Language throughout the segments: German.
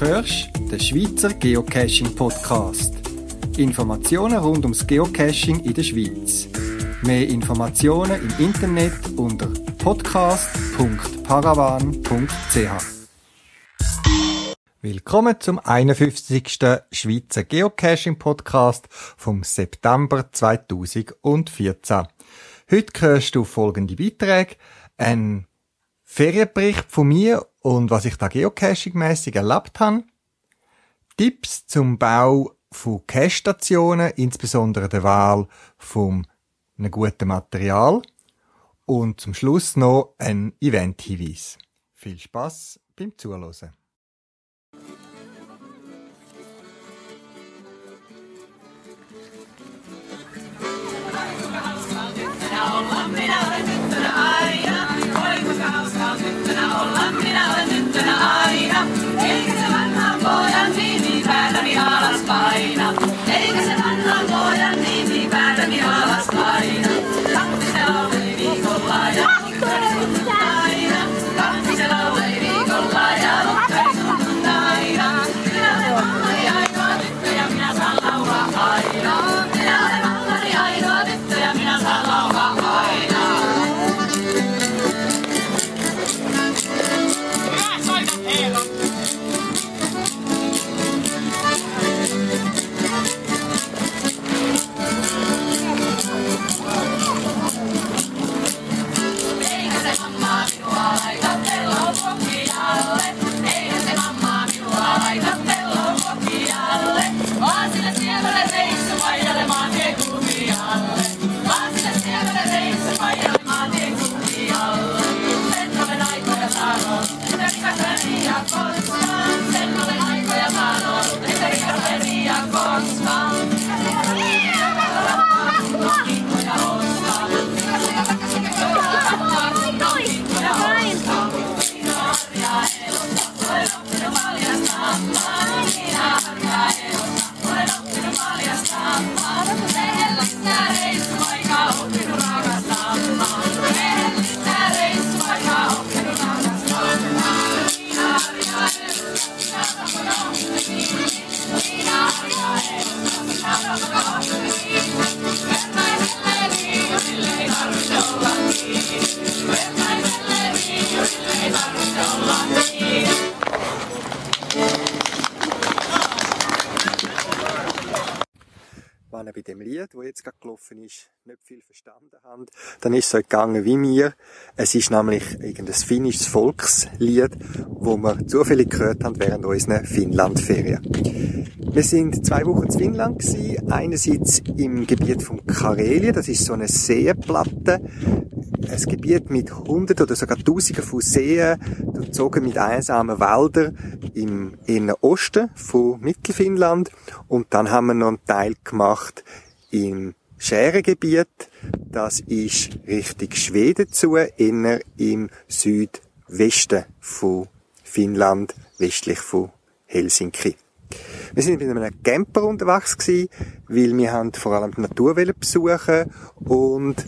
hörst den Schweizer Geocaching Podcast. Informationen rund ums Geocaching in der Schweiz. Mehr Informationen im Internet unter podcast.paravan.ch. Willkommen zum 51. Schweizer Geocaching Podcast vom September 2014. Heute hörst du folgende Beiträge. Ein Ferienbericht von mir und was ich da geocaching-mässig erlebt habe. Tipps zum Bau von Cache-Stationen, insbesondere der Wahl von einem guten Material. Und zum Schluss noch ein Event-Hinweis. Viel Spaß beim Zuhören. Gelaufen ist, nicht viel verstanden habt, dann ist es so gegangen wie mir. Es ist nämlich irgendein finnisches Volkslied, wo wir zufällig gehört haben während unserer Finnlandferien. Wir sind zwei Wochen in Finnland gewesen, einerseits im Gebiet von Karelien, das ist so eine Seenplatte, ein Gebiet mit Hunderten oder sogar Tausenden von Seen, durchzogen mit einsamen Wäldern im inneren Osten von Mittelfinnland. Und dann haben wir noch einen Teil gemacht im Schärengebiet. Das ist Richtung Schweden zu, inner im Südwesten von Finnland, westlich von Helsinki. Wir sind mit einem Camper unterwegs gewesen, weil wir haben vor allem die Natur besuchen und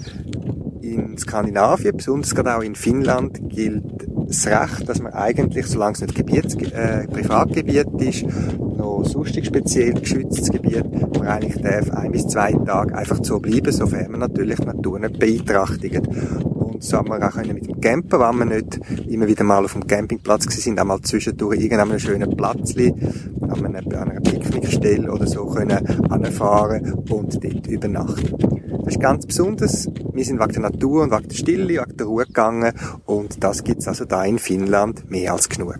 in Skandinavien, besonders gerade auch in Finnland, gilt das Recht, dass man eigentlich, solange es nicht Gebiets, äh, Privatgebiet ist, noch sonstig speziell geschütztes Gebiet, man eigentlich darf ein bis zwei Tage einfach so bleiben, sofern man natürlich die Natur nicht beeinträchtigt. Und so haben wir auch können mit dem Camper, wenn wir nicht immer wieder mal auf dem Campingplatz gewesen sind, einmal zwischendurch irgendeinem schönen Platzli, an einer, an einer Picknickstelle oder so können anfahren und dort übernachten. Das ist ganz besonders. Wir sind wegen der Natur und wegen der Stille, wegen der Ruhe gegangen und das gibt's also da in Finnland mehr als genug.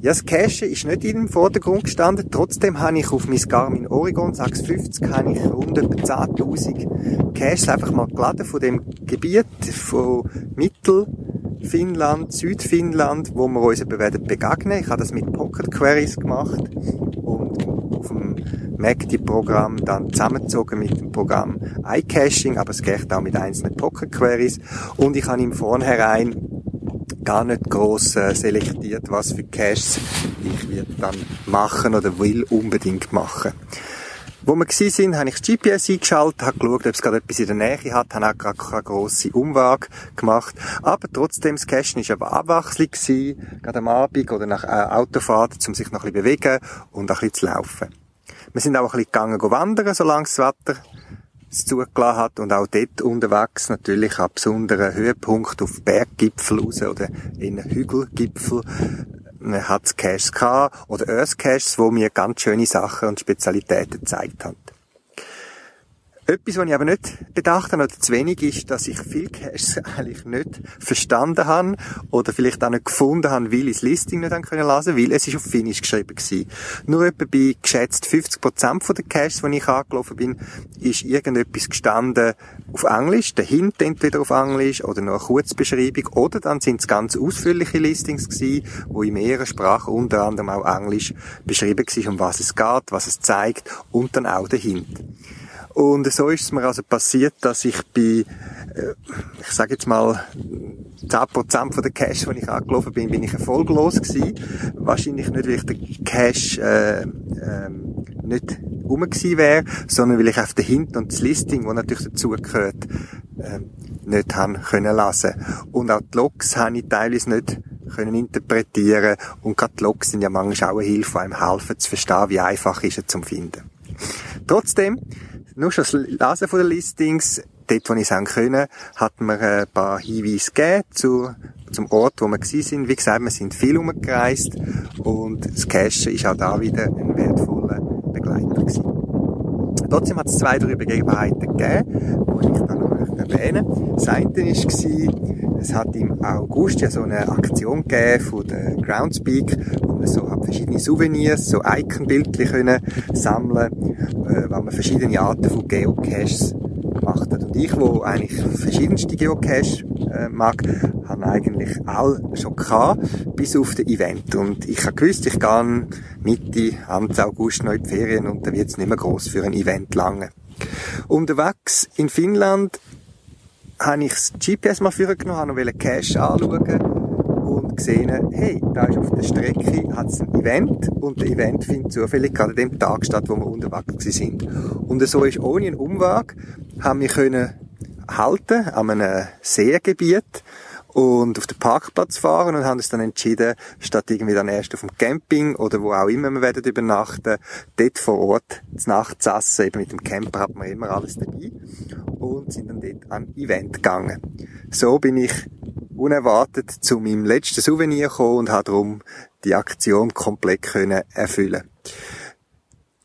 Ja, das Cache ist nicht im Vordergrund gestanden. Trotzdem habe ich auf mein Garmin Oregon 650 habe ich rund etwa 10.000 Caches einfach mal geladen von dem Gebiet von Mittelfinnland, Südfinnland, wo wir uns eben werden begegnen. Ich habe das mit Pocket Queries gemacht MACD-Programm dann zusammengezogen mit dem Programm iCaching, aber es geht auch mit einzelnen Pocket Queries. Und ich habe im Vornherein gar nicht gross äh, selektiert, was für Caches ich wird dann machen oder will unbedingt machen. Wo wir gsi sind, habe ich das GPS eingeschaltet, habe geschaut, ob es gerade etwas in der Nähe hat, habe auch gerade keine grosse Umwage gemacht. Aber trotzdem, das Cashen war eine Abwechslung gerade am Abend oder nach äh, Autofahrt, um sich noch ein bisschen bewegen und ein bisschen zu laufen. Wir sind auch ein bisschen gegangen wandern, solange das Wetter es zugelassen hat und auch dort unterwegs natürlich an besonderen Höhepunkt auf Berggipfel raus oder in Hügelgipfel hat Caches gehabt, oder Earth Caches, wo mir ganz schöne Sachen und Spezialitäten gezeigt haben. Etwas, was ich aber nicht bedacht habe, oder zu wenig, ist, dass ich viele Caches eigentlich nicht verstanden habe oder vielleicht auch nicht gefunden habe, weil ich das Listing nicht lesen können weil es ist auf Finnisch geschrieben war. Nur etwa bei geschätzt 50% der Caches, die ich angelaufen bin, ist irgendetwas gestanden auf Englisch, der Hint entweder auf Englisch oder noch eine Kurzbeschreibung oder dann sind es ganz ausführliche Listings gewesen, wo in mehreren Sprachen, unter anderem auch Englisch, beschrieben war, um was es geht, was es zeigt und dann auch der Hint. Und so ist es mir also passiert, dass ich bei, äh, ich sage jetzt mal, 10% von der Cash, die ich angelaufen bin, bin ich erfolglos gewesen. Wahrscheinlich nicht, weil ich den Cash äh, äh, nicht rum gewesen wäre, sondern weil ich auf den Hint und das Listing, das natürlich dazugehört, äh, nicht haben können lassen. Und auch die Logs habe ich teilweise nicht können interpretieren und gerade die Logs sind ja manchmal auch eine Hilfe, einem helfen zu verstehen, wie einfach ist es zum Finden. Trotzdem nur schon das Lesen den Listings, dort, wo ich es können, hat mir ein paar Hinweise gegeben zu, zum Ort, wo wir sind. Wie gesagt, wir sind viel umgereist und das Cashen ist auch da wieder ein wertvoller Begleiter gewesen. Trotzdem hat es zwei, drei Begebenheiten gegeben, die ich dann noch erwähnen. Das eine war, es hat im August ja so eine Aktion gegeben von der Groundspeak, wo man so hat verschiedene Souvenirs, so Icon-Bildchen können sammeln, äh, weil man verschiedene Arten von Geocaches gemacht hat. Und ich, wo eigentlich verschiedenste Geocache äh, mag, habe eigentlich all schon gehabt, bis auf das Event. Und ich habe gewusst, ich gehe Mitte, Ende August noch in die Ferien und dann wird es nicht mehr gross für ein Event lange. Unterwegs in Finnland habe ich das GPS mal vorgenommen, noch Cache anschauen und gesehen, hey, da ist auf der Strecke hat's ein Event und das Event findet zufällig gerade an dem Tag statt, wo wir unterwegs sind. Und so ist ohne einen Umweg, haben wir können halten an einem Seegebiet und auf den Parkplatz fahren und haben uns dann entschieden, statt irgendwie dann erst auf dem Camping oder wo auch immer wir werden übernachten, dort vor Ort zu Nacht zu essen. Eben mit dem Camper hat man immer alles dabei und sind dann dort an Event gegangen. So bin ich unerwartet zu meinem letzten Souvenir gekommen und habe darum die Aktion komplett können erfüllen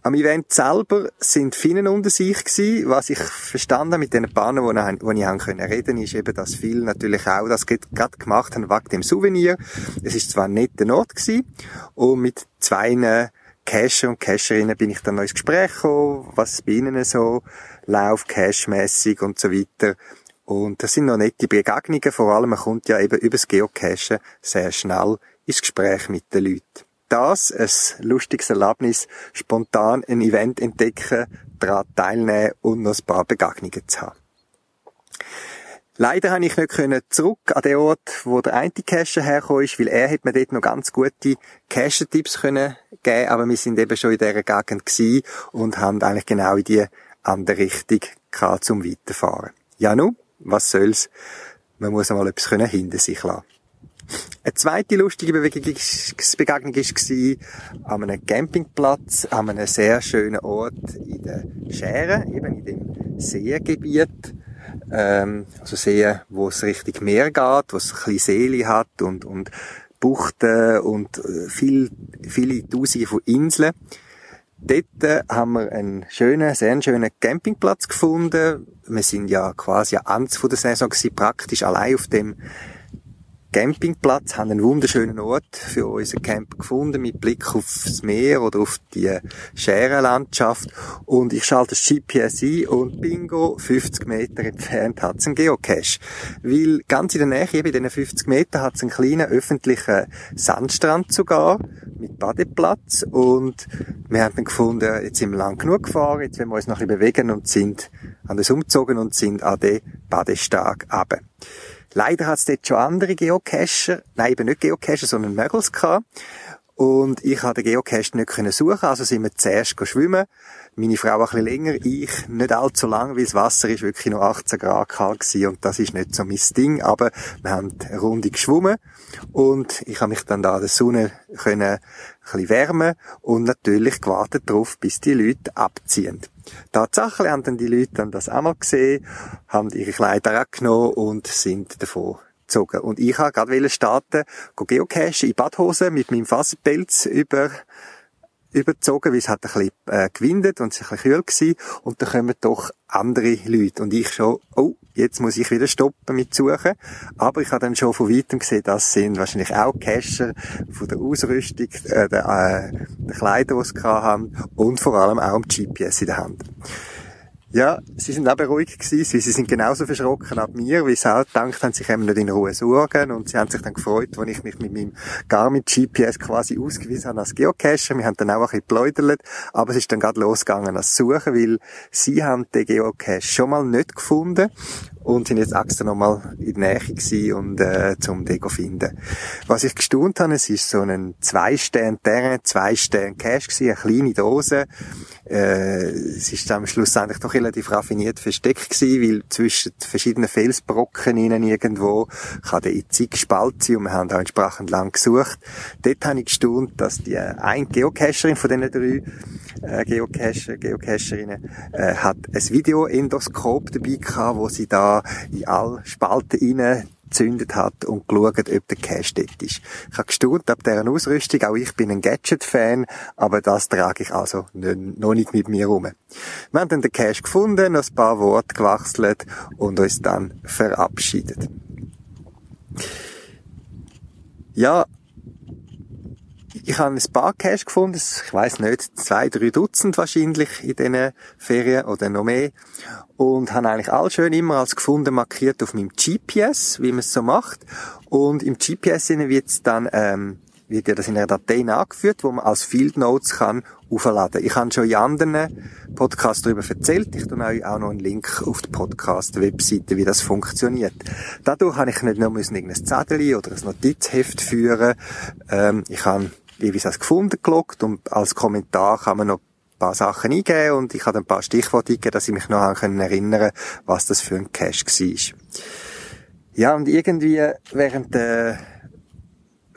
am Event selber sind Finnen unter sich gewesen. Was ich verstanden habe mit den Bahnen, wo wo ich haben können reden, ist eben, dass viele natürlich auch das gerade gemacht haben wegen dem Souvenir. Es ist zwar nicht der Ort gewesen und mit zwei Cacher und Cacherinnen bin ich dann noch ins Gespräch gekommen, was bei ihnen so läuft, cashmäßig und so weiter. Und das sind noch nette Begegnungen, vor allem man kommt ja eben übers Geocachen sehr schnell ins Gespräch mit den Leuten das ein lustiges Erlebnis, spontan ein Event entdecken, daran teilnehmen und noch ein paar Begegnungen zu haben. Leider habe ich nicht zurück an den Ort, wo der eine Cacher hergekommen ist, weil er hat mir dort noch ganz gute Cacher-Tipps können geben, aber wir sind eben schon in dieser Gegend und haben eigentlich genau in die andere Richtung gehabt, zum Weiterfahren. Ja nun, was soll's? Man muss einmal etwas hinter sich lassen. Eine zweite lustige Begegnung war an einem Campingplatz, an einem sehr schönen Ort in der Schere, eben in dem Seegebiet. Ähm, also See, wo es Richtung Meer geht, wo es ein bisschen Seele hat und, und Buchten und äh, viel, viele Tausende von Inseln. Dort äh, haben wir einen schönen, sehr schönen Campingplatz gefunden. Wir sind ja quasi am Ende der Saison gewesen, praktisch allein auf dem Campingplatz, haben einen wunderschönen Ort für unser Camp gefunden, mit Blick aufs Meer oder auf die Scherenlandschaft. Und ich schalte das GPS ein und bingo, 50 Meter entfernt hat es einen Geocache. Weil ganz in der Nähe, eben in diesen 50 Metern, hat es einen kleinen öffentlichen Sandstrand sogar, mit Badeplatz. Und wir haben dann gefunden, jetzt sind wir lang genug gefahren, jetzt wollen wir uns noch ein bisschen bewegen und sind an das umgezogen und sind an den Badestag runter. Leider hat es dort schon andere Geocacher, nein, eben nicht Geocacher, sondern Muggles gehabt. Und ich konnte den Geocache nicht suchen, also sind wir zuerst schwimmen. Meine Frau ein bisschen länger, ich nicht allzu lang, weil das Wasser ist wirklich nur 18 Grad kalt gewesen und das ist nicht so mein Ding, aber wir haben eine Runde geschwommen und ich habe mich dann da an der Sonne können ein bisschen wärmen und natürlich gewartet darauf, bis die Leute abziehen. Tatsächlich haben dann die Leute dann das einmal gesehen, haben ihre Kleider abgenommen und sind davon gezogen. Und ich habe gerade starten, geocachen in Badhose mit meinem Faserpelz über überzogen, weil es hat ein bisschen äh, gewindet und es war ein bisschen kühl gewesen. Und dann kommen doch andere Leute. Und ich schon, oh, jetzt muss ich wieder stoppen mit Suchen. Aber ich habe dann schon von weitem gesehen, das sind wahrscheinlich auch Cacher von der Ausrüstung, äh, der, äh, der Kleider, die sie haben und vor allem auch am GPS in der Hand. Ja, sie sind auch beruhigt gewesen, sie sind genauso verschrocken ab mir, wie sie auch gedacht haben, sie können nicht in Ruhe suchen und sie haben sich dann gefreut, als ich mich mit meinem Garmin GPS quasi ausgewiesen habe als Geocacher. Wir haben dann auch ein bisschen geplaudert, aber es ist dann gerade losgegangen als Suchen, weil sie haben den Geocache schon mal nicht gefunden und sind jetzt extra nochmal in der Nähe gewesen und äh, zum Deko finden. Was ich gestaunt habe, es ist so ein zwei Stern Terrain, zwei Stern Cache gewesen, eine kleine Dose. Äh, es ist am Schluss eigentlich doch relativ raffiniert versteckt gewesen, weil zwischen verschiedenen Felsbrocken innen irgendwo kann der in zig Spalt sein und wir haben auch entsprechend lang gesucht. Dort habe ich gestaunt, dass die äh, ein Geocacherin von diesen drei äh, Geocacher, Geocacherinnen äh, hat ein Videoendoskop dabei gehabt, wo sie da in alle Spalten rein gezündet hat und geschaut, ob der Cache dort ist. Ich habe gestaunt ab deren Ausrüstung. Auch ich bin ein Gadget-Fan, aber das trage ich also noch nicht mit mir rum. Wir haben dann den Cache gefunden, noch ein paar Worte gewechselt und uns dann verabschiedet. Ja, ich habe ein paar Cash gefunden, ich weiß nicht, zwei, drei Dutzend wahrscheinlich in diesen Ferien oder noch mehr. Und habe eigentlich all schön immer als gefunden markiert auf meinem GPS, wie man es so macht. Und im GPS wird es dann, ähm, wird ja das in einer Datei angeführt, wo man als Field Notes kann aufladen. Ich habe schon in anderen Podcasts darüber erzählt. Ich tue euch auch noch einen Link auf die Podcast-Webseite, wie das funktioniert. Dadurch habe ich nicht nur irgendein Zettel oder ein Notizheft führen. Ähm, ich habe jeweils als gefunden gelockt und als Kommentar kann man noch ein paar Sachen eingeben und ich habe ein paar Stichworte eingegeben, dass ich mich noch an erinnern was das für ein Cache war. Ja, und irgendwie während der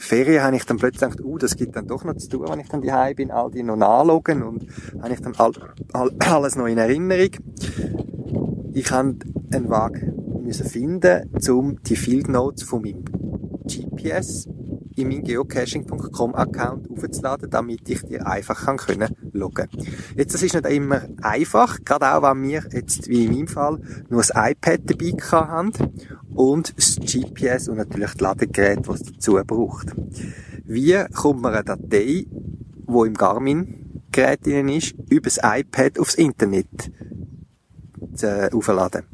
Ferien habe ich dann plötzlich gedacht, uh, das gibt dann doch noch zu tun, wenn ich dann daheim bin, all die noch nachloggen und habe ich dann all, all, alles noch in Erinnerung. Ich habe einen Weg müssen finden, um die Field Notes von meinem GPS in meinen geocaching.com Account aufzuladen, damit ich die einfach kann können loggen. Jetzt, das ist nicht immer einfach, gerade auch wenn wir jetzt, wie in meinem Fall, nur das iPad dabei haben und das GPS und natürlich das Ladegerät, das es dazu braucht. Wie kommt man eine Datei, die im Garmin-Gerät drin ist, über das iPad aufs Internet zu, äh, aufladen?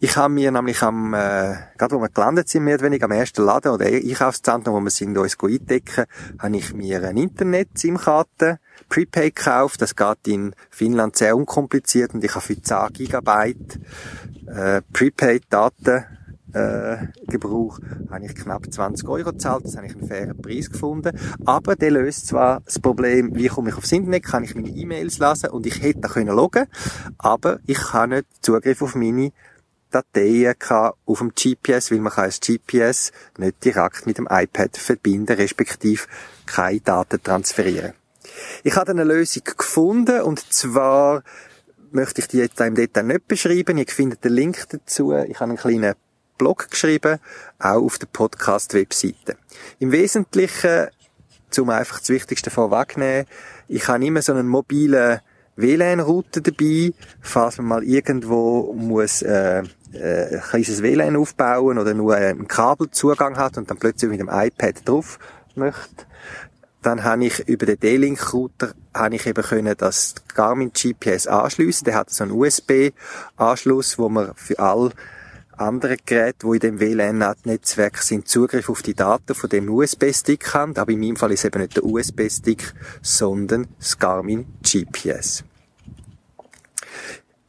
Ich habe mir nämlich am, äh, gerade wo wir gelandet sind, mehr oder weniger am ersten Laden oder Einkaufszentrum, wo wir sind, uns eindecken, habe ich mir eine Internet-SIM-Karte Prepaid gekauft. Das geht in Finnland sehr unkompliziert und ich habe für 10 Gigabyte äh, Prepaid-Daten äh, Gebrauch habe ich knapp 20 Euro gezahlt. Das habe ich einen fairen Preis gefunden. Aber der löst zwar das Problem, wie komme ich aufs Internet, kann ich meine E-Mails lesen und ich hätte da können loggen, aber ich habe nicht Zugriff auf meine Dateien auf dem GPS, weil man kann das GPS nicht direkt mit dem iPad verbinden, respektive keine Daten transferieren. Ich habe eine Lösung gefunden und zwar möchte ich die jetzt im Detail nicht beschreiben. Ihr findet den Link dazu. Ich habe einen kleinen Blog geschrieben, auch auf der Podcast-Webseite. Im Wesentlichen, zum einfach das Wichtigste vorwegnehmen, ich habe immer so einen mobilen WLAN-Router dabei, falls man mal irgendwo muss äh, äh, ein kleines WLAN aufbauen oder nur einen Kabelzugang hat und dann plötzlich mit dem iPad drauf möchte. Dann habe ich über den D-Link-Router habe ich eben können das Garmin GPS anschliessen. Der hat so einen USB-Anschluss, wo man für all andere Geräte, die in dem WLAN-Netzwerk sind, Zugriff auf die Daten von dem USB-Stick haben. Aber in meinem Fall ist eben nicht der USB-Stick, sondern das Garmin GPS.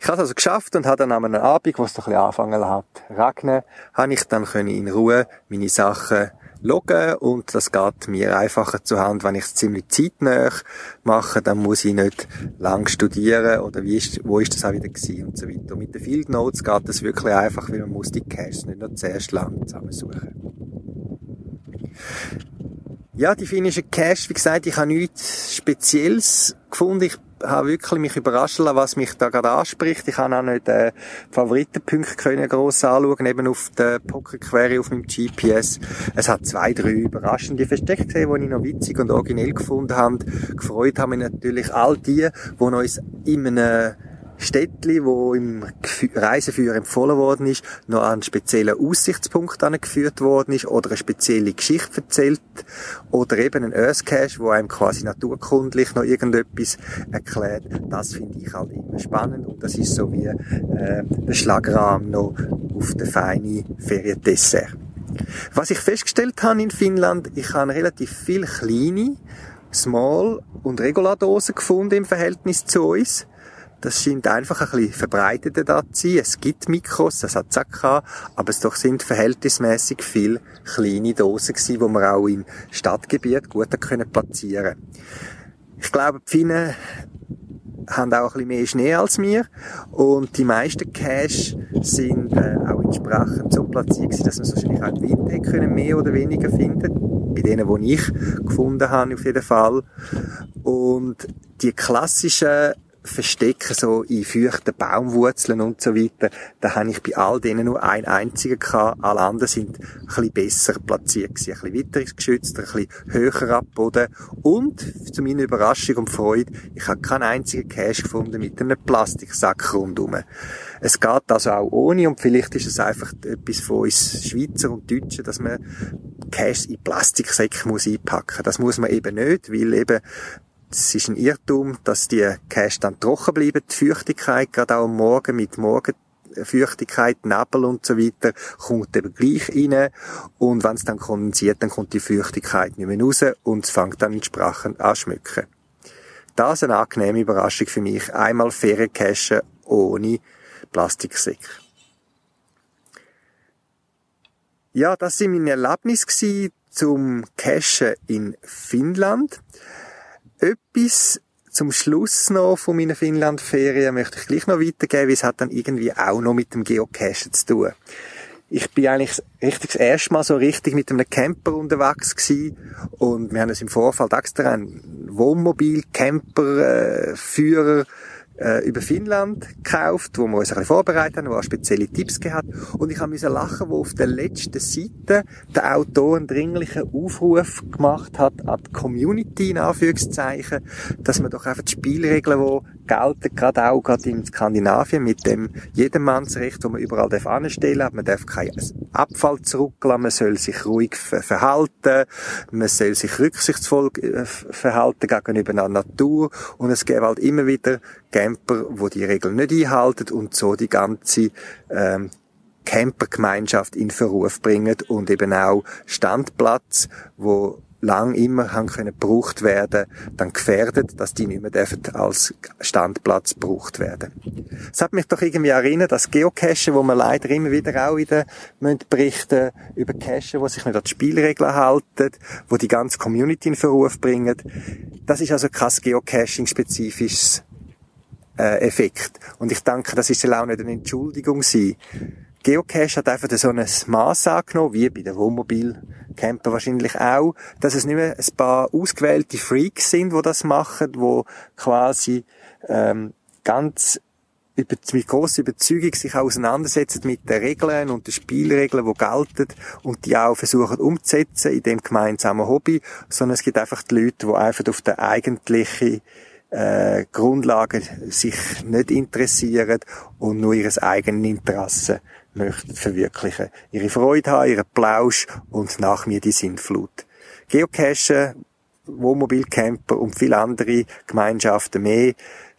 Ich habe es also geschafft und habe dann an einem Abend, wo es doch ein bisschen angefangen hat, regnen, habe ich dann in Ruhe meine Sachen loggen und das geht mir einfacher zur Hand, wenn ich es ziemlich zeitnah mache, dann muss ich nicht lang studieren oder wie ist, wo ist das auch wieder gewesen und so weiter. Und mit den Field Notes geht das wirklich einfach, weil man muss die Caches nicht noch zuerst lang zusammensuchen. Ja, die finnischen Cache, wie gesagt, ich habe nichts Spezielles gefunden. Ich habe wirklich mich überrascht was mich da gerade anspricht. Ich habe auch nicht äh, Favoritenpunkte können gross anschauen, eben auf der Pocket-Query auf meinem GPS. Es hat zwei, drei überraschende Verstecke gesehen, die ich noch witzig und originell gefunden habe. Gefreut haben mich natürlich all die, die uns in einem Städtli, wo im Reiseführer empfohlen worden ist, noch an einen speziellen Aussichtspunkt angeführt worden ist oder eine spezielle Geschichte erzählt oder eben ein Earth Cache, wo einem quasi naturkundlich noch irgendetwas erklärt. Das finde ich halt immer spannend und das ist so wie äh, der Schlagrahmen noch auf der feinen Feriendessert. Was ich festgestellt habe in Finnland, ich habe relativ viele kleine, Small und Regulardosen gefunden im Verhältnis zu uns. Das scheint einfach ein bisschen verbreiteter da zu sein. Es gibt Mikros, das hat es auch aber es doch sind verhältnismäßig viele kleine Dosen gewesen, die man auch im Stadtgebiet gut können platzieren Ich glaube, die Finnen haben auch ein bisschen mehr Schnee als wir und die meisten Caches sind äh, auch entsprechend so platziert gewesen, dass man wahrscheinlich auch im Winter können mehr oder weniger finden. Bei denen, die ich gefunden habe, auf jeden Fall. Und die klassischen verstecken, so in feuchten Baumwurzeln und so weiter. Da habe ich bei all denen nur einen einzigen gehabt. Alle anderen sind ein bisschen besser platziert gewesen. Ein bisschen witterungsgeschützter, ein bisschen höher abboden. Und, zu meiner Überraschung und Freude, ich habe keinen einzigen Cache gefunden mit einem Plastiksack rundum. Es geht also auch ohne und vielleicht ist es einfach etwas von uns Schweizer und Deutschen, dass man Cash in Plastiksäcke muss einpacken. Das muss man eben nicht, weil eben es ist ein Irrtum, dass die Cash dann trocken bleiben. Die Feuchtigkeit, gerade auch am Morgen mit Morgenfeuchtigkeit, Nebel und so weiter, kommt eben gleich rein. Und wenn es dann kondensiert, dann kommt die Feuchtigkeit nicht mehr raus und es fängt dann entsprechend an schmücken. Das ist eine angenehme Überraschung für mich. Einmal Feriencachen ohne Plastiksäcke. Ja, das sind meine Erlebnisse zum Cachen in Finnland. Etwas zum Schluss noch von meiner Finnland-Ferien möchte ich gleich noch weitergeben, weil es hat dann irgendwie auch noch mit dem Geocachen zu tun. Ich bin eigentlich richtig das erste Mal so richtig mit einem Camper unterwegs gewesen und wir haben uns im Vorfall extra einen Wohnmobil, Camper, äh, über Finnland gekauft, wo wir uns ein bisschen vorbereitet haben, wo auch spezielle Tipps gehabt Und ich musste lachen, wo auf der letzten Seite der Autor einen dringlichen Aufruf gemacht hat an die Community, in Anführungszeichen, dass man doch einfach die Spielregeln, die gelten, gerade auch gerade in Skandinavien, mit dem Jedermannsrecht, wo man überall anstellen darf. Man darf keinen Abfall zurücklassen, man soll sich ruhig verhalten, man soll sich rücksichtsvoll äh, verhalten gegenüber der Natur und es gibt halt immer wieder Camper, wo die Regeln nicht einhalten und so die ganze ähm, Campergemeinschaft in Verruf bringen und eben auch Standplatz, wo lang immer haben können gebraucht werden, dann gefährdet, dass die nicht mehr dürfen als Standplatz gebraucht werden. Es hat mich doch irgendwie erinnert, dass Geocachen, wo man leider immer wieder auch wieder berichten über Cachen, die sich nicht an die Spielregeln halten, wo die ganze Community in Verruf bringen. Das ist also kein Geocaching-spezifisches äh, Effekt. Und ich denke, das ist auch nicht eine Entschuldigung sein. Geocache hat einfach so ein Maß angenommen, wie bei den Wohnmobilcamper wahrscheinlich auch, dass es nicht mehr ein paar ausgewählte Freaks sind, die das machen, wo quasi ähm, ganz mit grosser Überzeugung sich auseinandersetzen mit den Regeln und den Spielregeln, die gelten und die auch versuchen umzusetzen in dem gemeinsamen Hobby, sondern es gibt einfach die Leute, die einfach auf der eigentlichen äh, Grundlagen sich nicht interessieren und nur ihres eigenen Interesse möchten verwirklichen. Ihre Freude haben, ihren Plausch und nach mir die Sintflut. Geocachen, Wohnmobilcamper und viele andere Gemeinschaften mehr,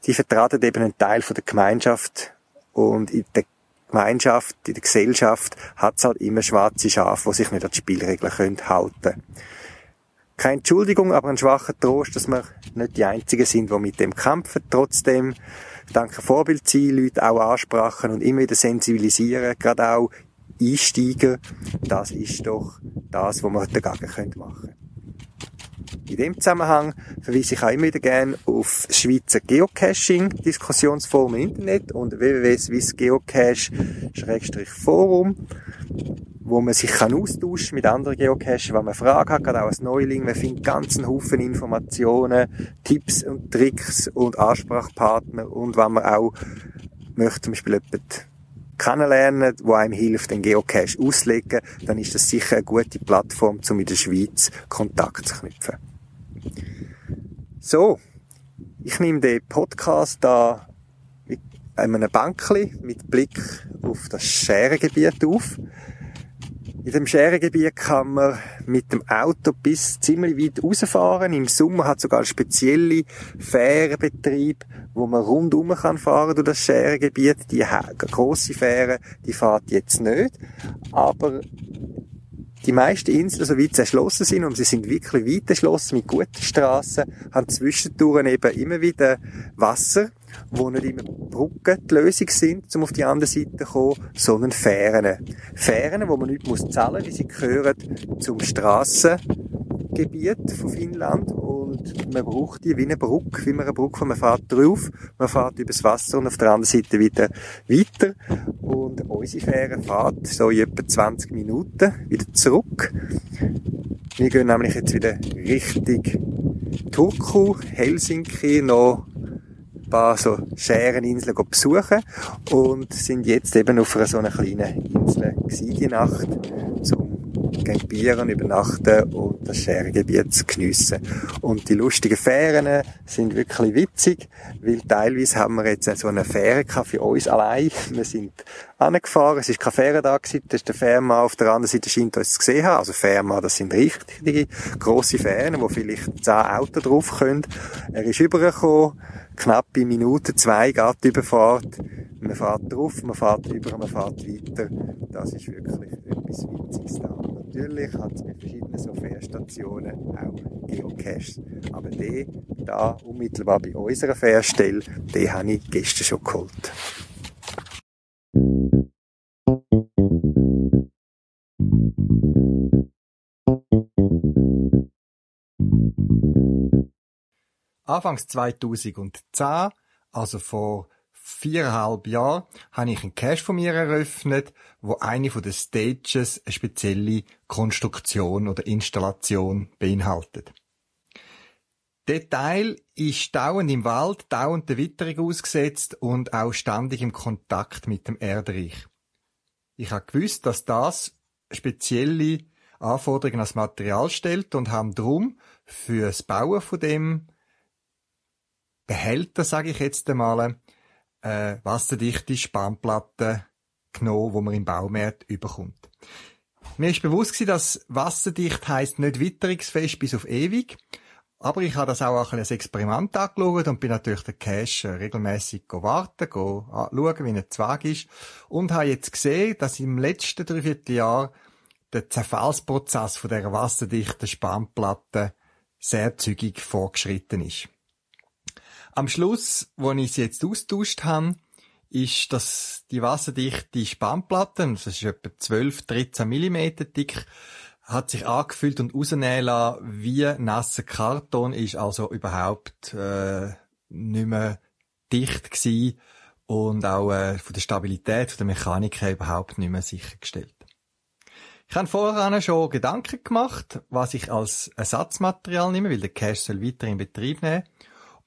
die vertreten eben einen Teil von der Gemeinschaft und in der Gemeinschaft, in der Gesellschaft hat es halt immer schwarze Schafe, die sich nicht an die Spielregeln halten können keine Entschuldigung, aber ein schwacher Trost, dass wir nicht die Einzigen sind, die mit dem kämpfen. Trotzdem, danke Vorbild sein, Leute auch ansprachen und immer wieder sensibilisieren, gerade auch Einsteiger, das ist doch das, was wir dagegen machen können. In dem Zusammenhang verweise ich auch immer wieder gerne auf Schweizer Geocaching-Diskussionsforum im Internet und www.swissgeocache-forum, wo man sich kann austauschen mit anderen Geocachen, wenn man Fragen hat, gerade auch als Neuling. Man findet ganz einen Haufen Informationen, Tipps und Tricks und Ansprachpartner und wenn man auch möchte zum Beispiel jemanden kennenlernen, wo einem hilft, den Geocache auszulegen, dann ist das sicher eine gute Plattform, um in der Schweiz Kontakt zu knüpfen. So, ich nehme den Podcast da mit einem Bankli mit Blick auf das Scherengebiet auf. In dem Scherengebiet kann man mit dem Auto bis ziemlich weit rausfahren. Im Sommer hat sogar spezielle Fährenbetrieb, wo man rundum kann fahren durch das Scherengebiet. Die grosse Fähre, die fährt jetzt nicht. Aber die meisten Inseln, so weit sie erschlossen sind, und sie sind wirklich weit erschlossen mit guten Strassen, haben zwischendurch eben immer wieder Wasser, wo nicht immer Brücken die Lösung sind, um auf die andere Seite zu kommen, sondern Fähren. Fähren, wo man nicht muss zahlen, wie sie gehören zum Strassengebiet von Finnland und man braucht die wie eine Brücke, wie man eine Brücke, man fährt drauf, man fährt übers Wasser und auf der anderen Seite wieder weiter und unsere Fähre fährt so in etwa 20 Minuten wieder zurück. Wir gehen nämlich jetzt wieder Richtung Turku, Helsinki, noch paar so Schereninseln besuchen und sind jetzt eben auf einer so einer kleinen Insel gewesen, die Nacht, zum campieren, übernachten und das Scherengebiet zu geniessen. Und die lustigen Fähren sind wirklich witzig, weil teilweise haben wir jetzt so eine Fähre für uns allein. Wir sind angefahren, es ist keine Fähre da gewesen, das ist der Fährmann auf der anderen Seite scheint uns zu haben. Also Fährmann, das sind richtige, grosse Fähren, wo vielleicht zehn Autos drauf können. Er ist übergekommen, knappe Minute, zwei geht die Überfahrt. Man fährt drauf, man fährt über, man fährt weiter. Das ist wirklich etwas Witziges da. Natürlich hat es mit verschiedenen so Fährstationen auch Geocaches. Aber die da unmittelbar bei unserer Fährstelle, die habe ich gestern schon geholt. Anfangs 2010, also vor viereinhalb Jahren, habe ich einen Cache von mir eröffnet, wo eine von den Stages eine spezielle Konstruktion oder Installation beinhaltet. Der Teil ist dauernd im Wald, dauernd der Witterung ausgesetzt und auch ständig im Kontakt mit dem Erdreich. Ich habe gewusst, dass das spezielle Anforderungen als Material stellt und haben drum für das Bauen von dem Behälter, sage ich jetzt einmal, äh, wasserdichte Spannplatten genommen, wo man im Baumarkt überkommt. Mir ist bewusst gewesen, dass wasserdicht heisst nicht witterungsfest bis auf ewig. Aber ich habe das auch als Experiment angeschaut und bin natürlich den Cache regelmäßig warten, schauen, wie er Zwag ist. Und habe jetzt gesehen, dass im letzten Dreivierteljahr der Zerfallsprozess von dieser wasserdichten Spannplatte sehr zügig vorgeschritten ist. Am Schluss, wo ich sie jetzt austauscht habe, ist dass die wasserdichte Spannplatte, das ist etwa 12, 13 Millimeter dick, hat sich angefühlt und rausnehmen lassen, wie nasser Karton ist, also überhaupt äh, nicht mehr dicht gewesen und auch äh, von der Stabilität, von der Mechanik her überhaupt nicht mehr sichergestellt. Ich habe vorher schon Gedanken gemacht, was ich als Ersatzmaterial nehme, weil der Cache soll weiter in Betrieb nehmen.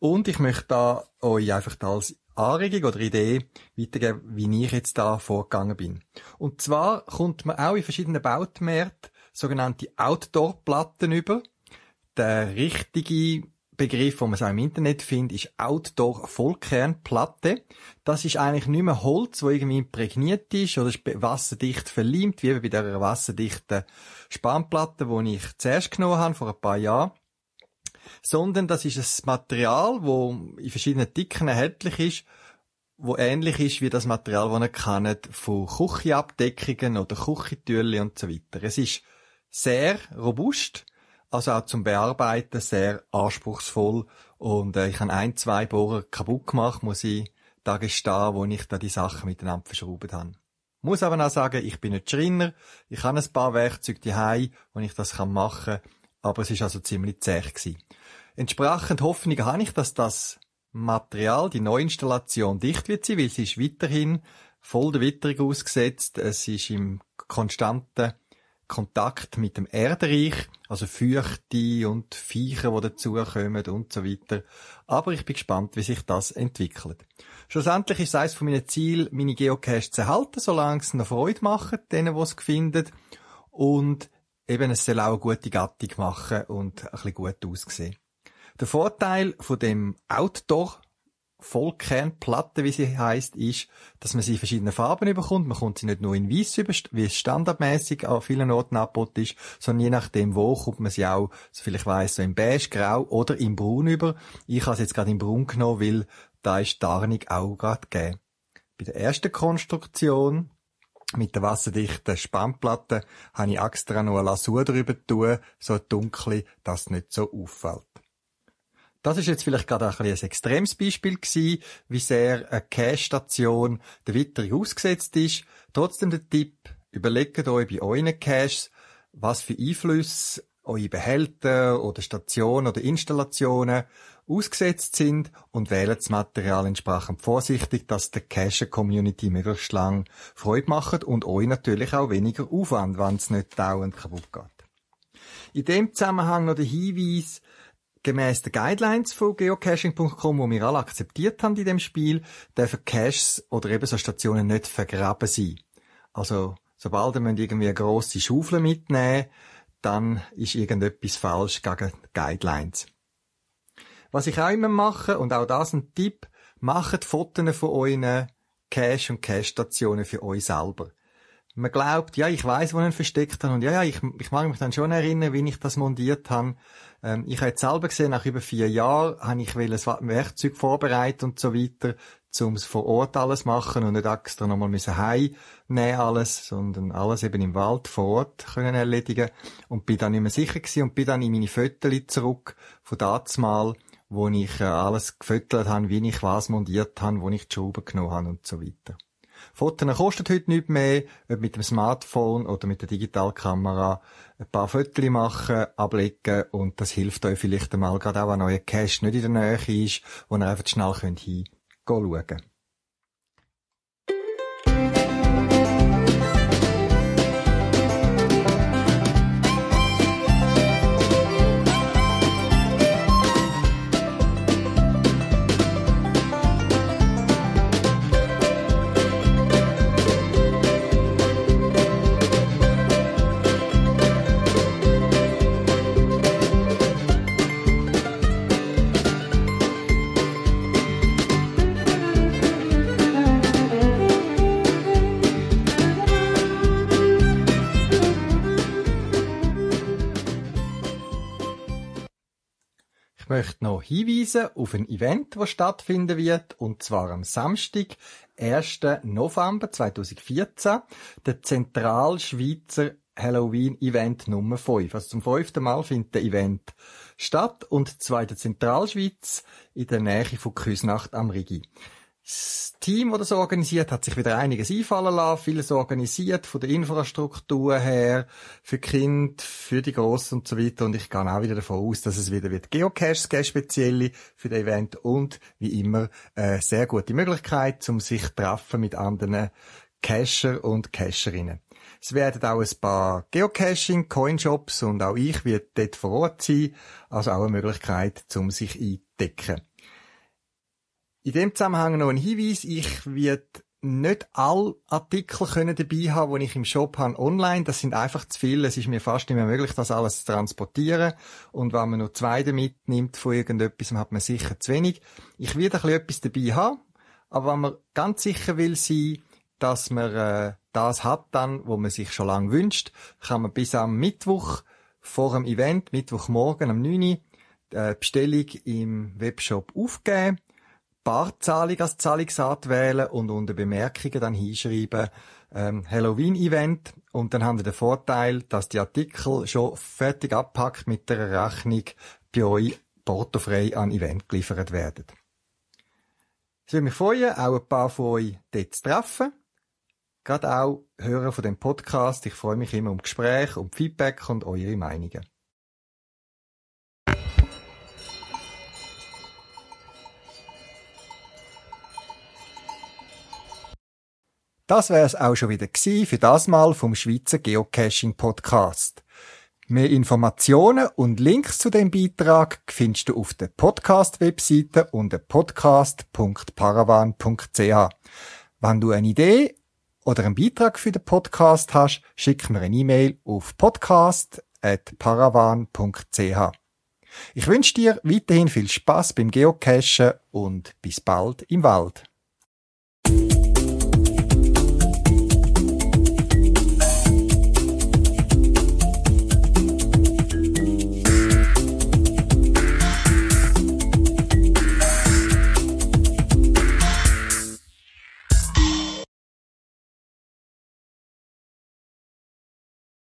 Und ich möchte da euch einfach als Anregung oder Idee weitergeben, wie ich jetzt da vorgegangen bin. Und zwar kommt man auch in verschiedenen Bautmärkten sogenannte Outdoor-Platten über. Der richtige Begriff, den man auch im Internet findet, ist Outdoor-Vollkernplatte. Das ist eigentlich nicht mehr Holz, wo irgendwie imprägniert ist oder wasserdicht verleimt, wie bei der wasserdichten Spannplatte, die ich zuerst genommen habe, vor ein paar Jahren sondern das ist ein Material, wo in verschiedenen Dicken erhältlich ist, wo ähnlich ist wie das Material, das ihr kennt von Küchenabdeckungen oder Küchentürli und so weiter. Es ist sehr robust, also auch zum Bearbeiten sehr anspruchsvoll und äh, ich habe ein, zwei Bohrer kaputt gemacht, muss ich da gestehen, wo ich da die Sachen miteinander verschraubt habe. Muss aber auch sagen, ich bin nicht Schreiner. Ich habe ein paar Werkzeuge daheim, wo ich das machen kann. Aber es ist also ziemlich zäh gewesen. Entsprechend Hoffnung habe ich, dass das Material, die Neuinstallation dicht wird sein, weil sie ist weiterhin voll der Witterung ausgesetzt. Es ist im konstanten Kontakt mit dem Erdreich, also Feuchte und Viecher, die dazukommen und so weiter. Aber ich bin gespannt, wie sich das entwickelt. Schlussendlich ist es eines von meinen Zielen, meine Geocache zu erhalten, solange es noch Freude macht, denen, die es finden. Und eben, es soll auch eine gute Gattung machen und ein bisschen gut aussehen. Der Vorteil von dem Outdoor Vollkernplatte, wie sie heißt, ist, dass man sie in verschiedenen Farben bekommt. Man kommt sie nicht nur in weiß über, wie es standardmäßig an vielen Orten angeboten ist, sondern je nachdem wo, kommt man sie auch, so viel ich weiss, so in beige, grau oder in braun über. Ich habe es jetzt gerade in braun genommen, weil da ist Tarnung auch gerade gegeben. Bei der ersten Konstruktion mit der wasserdichten Spannplatte habe ich extra noch eine Lasur drüber tun, so dunkle, dass es nicht so auffällt. Das ist jetzt vielleicht gerade ein, ein extremes Beispiel gewesen, wie sehr eine Cache-Station der Witterung ausgesetzt ist. Trotzdem der Tipp, überlegt euch bei euren Caches, was für Einflüsse eure Behälter oder Stationen oder Installationen ausgesetzt sind und wählt das Material entsprechend vorsichtig, dass der Cache-Community möglichst lang Freude macht und euch natürlich auch weniger Aufwand, wenn es nicht dauernd kaputt geht. In dem Zusammenhang noch der Hinweis, Gemäss den Guidelines von geocaching.com, die wir alle akzeptiert haben in dem Spiel, dürfen Caches oder eben so Stationen nicht vergraben sein. Also, sobald ihr irgendwie eine grosse Schaufel mitnehmen dann ist irgendetwas falsch gegen die Guidelines. Was ich auch immer mache, und auch das ein Tipp, macht Fotos von euren Cache- und Cache-Stationen für euch selber. Man glaubt, ja, ich weiß, wo ich ihn versteckt habe und ja, ja, ich, ich mag mich dann schon erinnern, wie ich das montiert habe. Ähm, ich habe jetzt selber gesehen, nach über vier Jahren habe ich ein Werkzeug vorbereitet und so weiter, um es vor Ort alles machen und nicht extra nochmal müssen heimnehmen alles, sondern alles eben im Wald vor Ort können erledigen. Und bin dann nicht mehr sicher gewesen und bin dann in meine Fotos zurück von dazumal, wo ich äh, alles gefüttert habe, wie ich was montiert habe, wo ich die Schrauben genommen habe und so weiter. Fotos kosten heute nicht mehr, ob mit dem Smartphone oder mit der Digitalkamera ein paar Fotos machen, ablegen und das hilft euch vielleicht einmal, gerade auch wenn euer Cache nicht in der Nähe ist, wo ihr einfach schnell könnt hingehen schauen. Möchte noch hinweisen auf ein Event, das stattfinden wird, und zwar am Samstag, 1. November 2014, der Zentralschweizer Halloween-Event Nummer 5. Also zum fünften Mal findet der Event statt und zwar in der Zentralschweiz in der Nähe von Küsnacht am Rigi. Das Team, das das organisiert, hat sich wieder einiges einfallen lassen, vieles organisiert, von der Infrastruktur her, für Kind, für die Grossen und so weiter. Und ich gehe auch wieder davon aus, dass es wieder wird Geocaches geben, spezielle für das Event und wie immer eine sehr gute Möglichkeit, um sich treffen mit anderen Cacher und Cacherinnen. Es werden auch ein paar Geocaching, Coinshops und auch ich werde dort vor Ort sein, also auch eine Möglichkeit, um sich einzudecken. In dem Zusammenhang noch ein Hinweis. Ich werde nicht alle Artikel können dabei haben, die ich im Shop habe online. Das sind einfach zu viele. Es ist mir fast nicht mehr möglich, das alles zu transportieren. Und wenn man nur zwei mitnimmt von irgendetwas, hat man sicher zu wenig. Ich werde ein bisschen etwas dabei haben. Aber wenn man ganz sicher will sein, dass man äh, das hat dann, wo man sich schon lange wünscht, kann man bis am Mittwoch vor dem Event, Mittwochmorgen am 9 Uhr, äh, Bestellung im Webshop aufgeben Barzahlung als Zahlungsart wählen und unter Bemerkungen dann hinschreiben ähm, Halloween-Event und dann haben wir den Vorteil, dass die Artikel schon fertig abpackt mit der Rechnung bei euch portofrei an Event geliefert werden. Es würde mich freuen, auch ein paar von euch dort zu treffen. Gerade auch Hörer von dem Podcast. Ich freue mich immer um Gespräche, um Feedback und eure Meinungen. Das wäre es auch schon wieder für das Mal vom Schweizer Geocaching Podcast. Mehr Informationen und Links zu dem Beitrag findest du auf der Podcast-Webseite unter podcast.paravan.ch. Wenn du eine Idee oder einen Beitrag für den Podcast hast, schick mir eine E-Mail auf podcast.paravan.ch. Ich wünsche dir weiterhin viel Spaß beim Geocachen und bis bald im Wald.